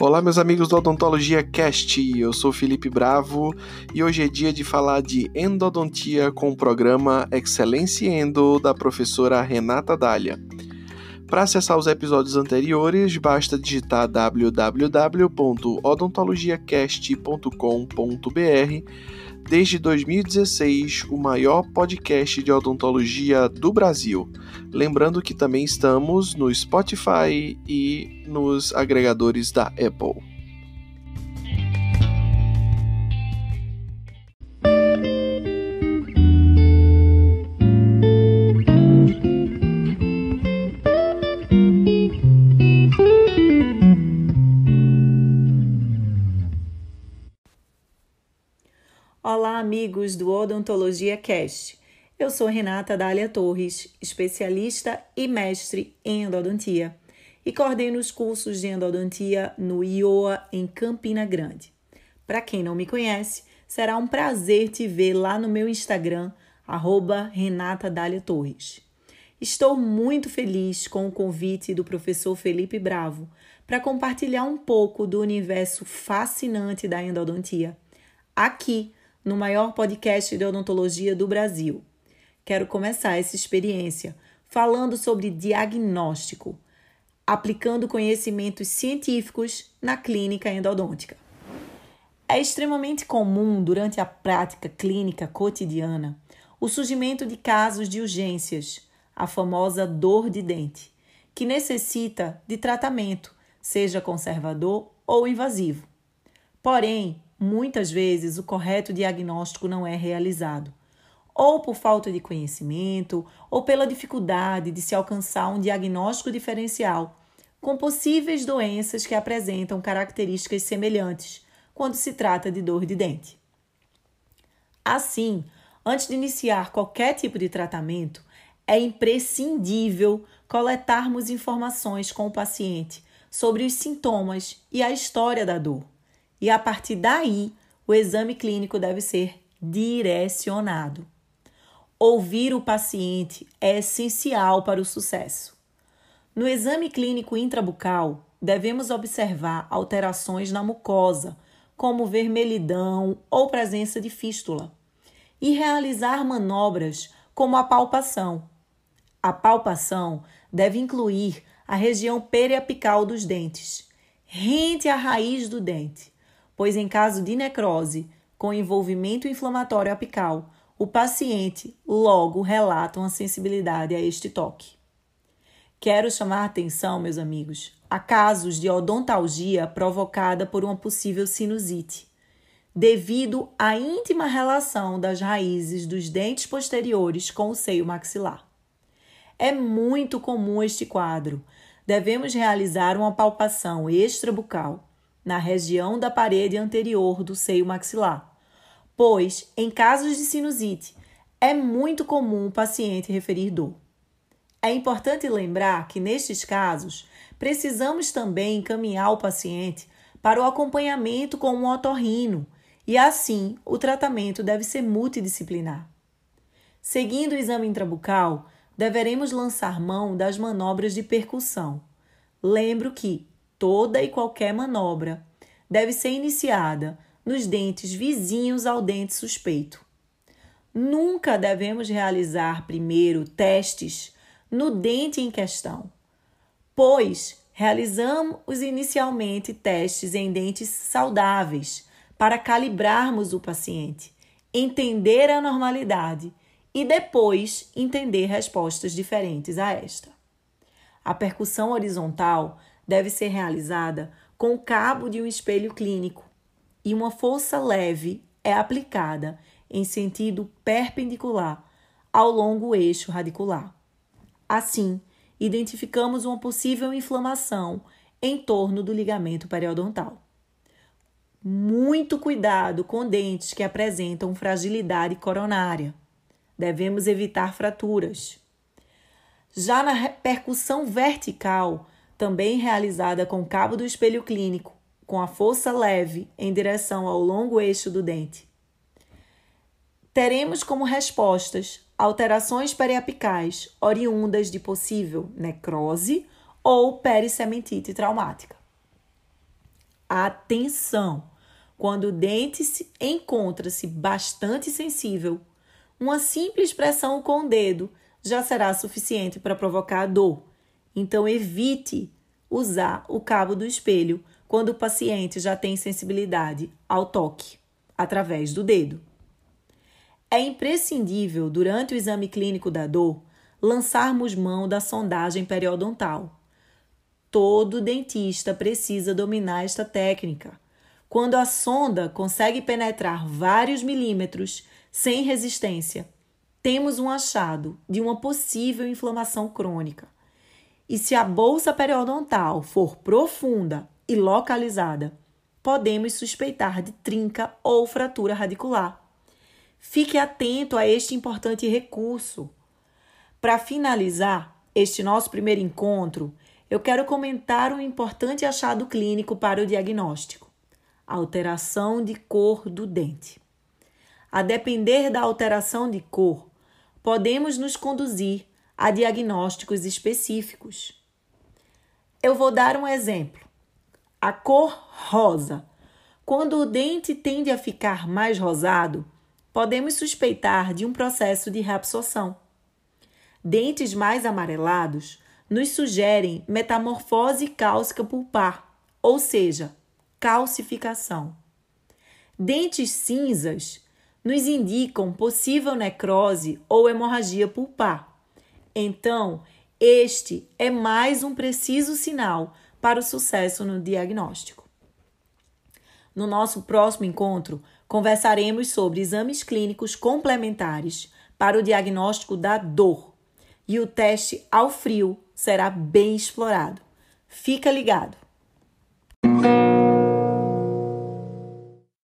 Olá, meus amigos do Odontologia Cast. Eu sou Felipe Bravo e hoje é dia de falar de endodontia com o programa Excelência Endo da professora Renata Dália. Para acessar os episódios anteriores, basta digitar www.odontologiacast.com.br. Desde 2016, o maior podcast de odontologia do Brasil. Lembrando que também estamos no Spotify e nos agregadores da Apple. Olá, amigos do Odontologia Cast. Eu sou Renata Dália Torres, especialista e mestre em endodontia, e coordeno os cursos de endodontia no IOA em Campina Grande. Para quem não me conhece, será um prazer te ver lá no meu Instagram, Renata Dália Torres. Estou muito feliz com o convite do professor Felipe Bravo para compartilhar um pouco do universo fascinante da endodontia, aqui no maior podcast de odontologia do Brasil. Quero começar essa experiência falando sobre diagnóstico, aplicando conhecimentos científicos na clínica endodôntica. É extremamente comum durante a prática clínica cotidiana o surgimento de casos de urgências, a famosa dor de dente, que necessita de tratamento, seja conservador ou invasivo. Porém, muitas vezes o correto diagnóstico não é realizado, ou por falta de conhecimento, ou pela dificuldade de se alcançar um diagnóstico diferencial com possíveis doenças que apresentam características semelhantes quando se trata de dor de dente. Assim, antes de iniciar qualquer tipo de tratamento, é imprescindível coletarmos informações com o paciente sobre os sintomas e a história da dor e a partir daí o exame clínico deve ser direcionado. Ouvir o paciente é essencial para o sucesso. No exame clínico intrabucal, devemos observar alterações na mucosa, como vermelhidão ou presença de fístula, e realizar manobras como a palpação. A palpação deve incluir a região periapical dos dentes, rente à raiz do dente, pois em caso de necrose com envolvimento inflamatório apical, o paciente logo relata uma sensibilidade a este toque. Quero chamar a atenção, meus amigos, a casos de odontalgia provocada por uma possível sinusite, devido à íntima relação das raízes dos dentes posteriores com o seio maxilar. É muito comum este quadro. Devemos realizar uma palpação extrabucal na região da parede anterior do seio maxilar, pois, em casos de sinusite, é muito comum o paciente referir dor. É importante lembrar que, nestes casos, precisamos também encaminhar o paciente para o acompanhamento com um otorrino e, assim, o tratamento deve ser multidisciplinar. Seguindo o exame intrabucal, deveremos lançar mão das manobras de percussão. Lembro que, toda e qualquer manobra deve ser iniciada nos dentes vizinhos ao dente suspeito. Nunca devemos realizar primeiro testes no dente em questão, pois realizamos inicialmente testes em dentes saudáveis para calibrarmos o paciente, entender a normalidade e depois entender respostas diferentes a esta. A percussão horizontal deve ser realizada com o cabo de um espelho clínico e uma força leve é aplicada em sentido perpendicular ao longo eixo radicular. Assim, identificamos uma possível inflamação em torno do ligamento periodontal. Muito cuidado com dentes que apresentam fragilidade coronária. Devemos evitar fraturas. Já na repercussão vertical, também realizada com cabo do espelho clínico, com a força leve em direção ao longo eixo do dente. Teremos como respostas alterações periapicais oriundas de possível necrose ou perissementite traumática. Atenção! Quando o dente encontra-se bastante sensível, uma simples pressão com o dedo já será suficiente para provocar dor. Então, evite usar o cabo do espelho quando o paciente já tem sensibilidade ao toque através do dedo. É imprescindível, durante o exame clínico da dor, lançarmos mão da sondagem periodontal. Todo dentista precisa dominar esta técnica. Quando a sonda consegue penetrar vários milímetros sem resistência, temos um achado de uma possível inflamação crônica. E se a bolsa periodontal for profunda e localizada, podemos suspeitar de trinca ou fratura radicular. Fique atento a este importante recurso. Para finalizar este nosso primeiro encontro, eu quero comentar um importante achado clínico para o diagnóstico: alteração de cor do dente. A depender da alteração de cor, podemos nos conduzir a diagnósticos específicos. Eu vou dar um exemplo. A cor rosa. Quando o dente tende a ficar mais rosado, podemos suspeitar de um processo de reabsorção. Dentes mais amarelados nos sugerem metamorfose cálcica pulpar, ou seja, calcificação. Dentes cinzas nos indicam possível necrose ou hemorragia pulpar. Então, este é mais um preciso sinal para o sucesso no diagnóstico. No nosso próximo encontro, conversaremos sobre exames clínicos complementares para o diagnóstico da dor e o teste ao frio será bem explorado. Fica ligado!